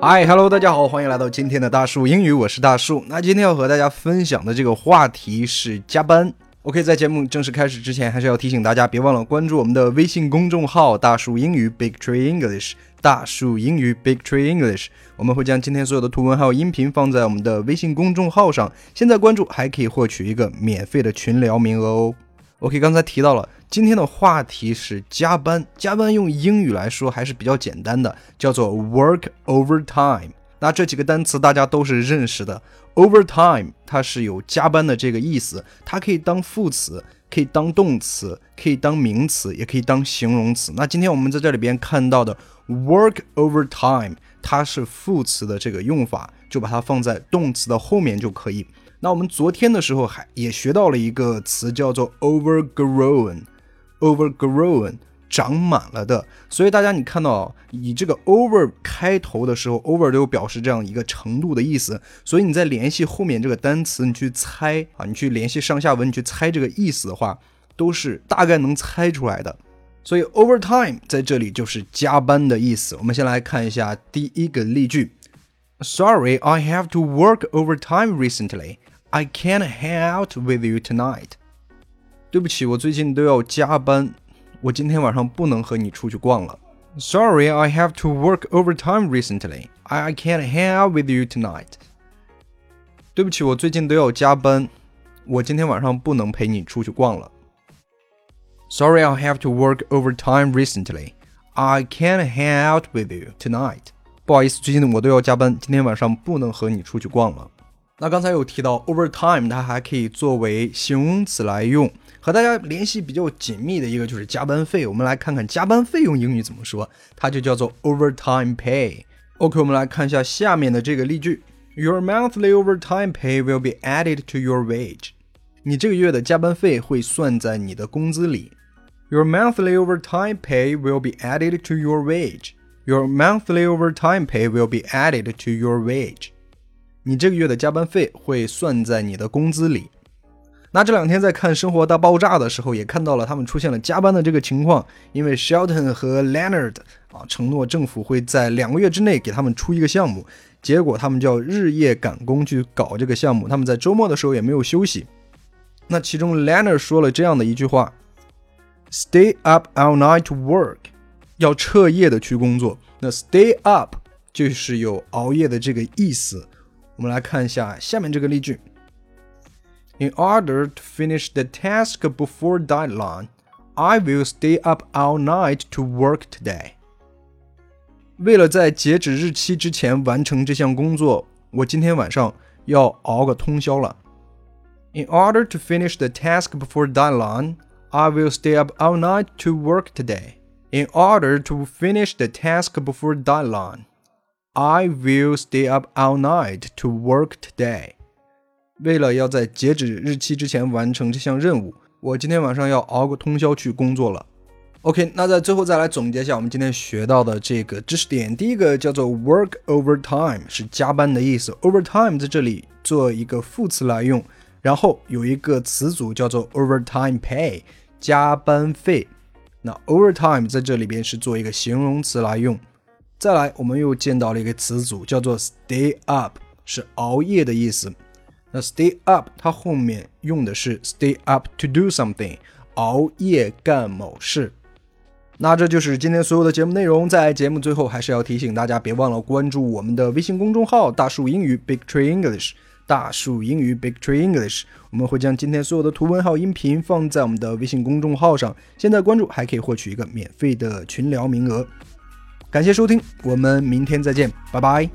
嗨，Hello，大家好，欢迎来到今天的大树英语，我是大树。那今天要和大家分享的这个话题是加班。OK，在节目正式开始之前，还是要提醒大家，别忘了关注我们的微信公众号“大树英语 ”（Big Tree English）。大树英语 （Big Tree English），我们会将今天所有的图文还有音频放在我们的微信公众号上。现在关注还可以获取一个免费的群聊名额哦。OK，刚才提到了。今天的话题是加班，加班用英语来说还是比较简单的，叫做 work overtime。那这几个单词大家都是认识的，overtime 它是有加班的这个意思，它可以当副词，可以当动词，可以当名词，也可以当形容词。那今天我们在这里边看到的 work overtime，它是副词的这个用法，就把它放在动词的后面就可以。那我们昨天的时候还也学到了一个词，叫做 overgrown。Overgrown，长满了的，所以大家你看到以这个 over 开头的时候，over 都表示这样一个程度的意思，所以你在联系后面这个单词，你去猜啊，你去联系上下文，你去猜这个意思的话，都是大概能猜出来的。所以 overtime 在这里就是加班的意思。我们先来看一下第一个例句：Sorry, I have to work overtime recently. I can't hang out with you tonight. 对不起，我最近都要加班，我今天晚上不能和你出去逛了。Sorry, I have to work overtime recently. I can't hang out with you tonight. 对不起，我最近都要加班，我今天晚上不能陪你出去逛了。Sorry, I have to work overtime recently. I can't hang out with you tonight. 不好意思，最近我都要加班，今天晚上不能和你出去逛了。 那刚才有提到 overtime，它还可以作为形容词来用。和大家联系比较紧密的一个就是加班费，我们来看看加班费用英语怎么说，它就叫做 overtime pay。OK，我们来看一下下面的这个例句：Your monthly overtime pay will be added to your wage。你这个月的加班费会算在你的工资里。Your monthly overtime pay will be added to your wage. Your monthly overtime pay will be added to your wage。 你这个月的加班费会算在你的工资里。那这两天在看《生活大爆炸》的时候，也看到了他们出现了加班的这个情况。因为 Shelton 和 Leonard 啊承诺政府会在两个月之内给他们出一个项目，结果他们就要日夜赶工去搞这个项目。他们在周末的时候也没有休息。那其中 Leonard 说了这样的一句话：“Stay up all night to work，要彻夜的去工作。”那 “stay up” 就是有熬夜的这个意思。我们来看一下下面这个例句。In order to finish the task before deadline, I will stay up all night to work today. 为了在截止日期之前完成这项工作，我今天晚上要熬个通宵了。In order to finish the task before deadline, I will stay up all night to work today. In order to finish the task before deadline, I will stay up all night to work today. 为了要在截止日期之前完成这项任务，我今天晚上要熬个通宵去工作了。OK，那在最后再来总结一下我们今天学到的这个知识点。第一个叫做 work overtime，是加班的意思。overtime 在这里做一个副词来用，然后有一个词组叫做 overtime pay，加班费。那 overtime 在这里边是做一个形容词来用。再来，我们又见到了一个词组叫做 stay up，是熬夜的意思。那 stay up 它后面用的是 stay up to do something，熬夜干某事。那这就是今天所有的节目内容。在节目最后，还是要提醒大家，别忘了关注我们的微信公众号“大树英语 Big Tree English”。大树英语 Big Tree English，我们会将今天所有的图文还有音频放在我们的微信公众号上。现在关注还可以获取一个免费的群聊名额。感谢收听，我们明天再见，拜拜。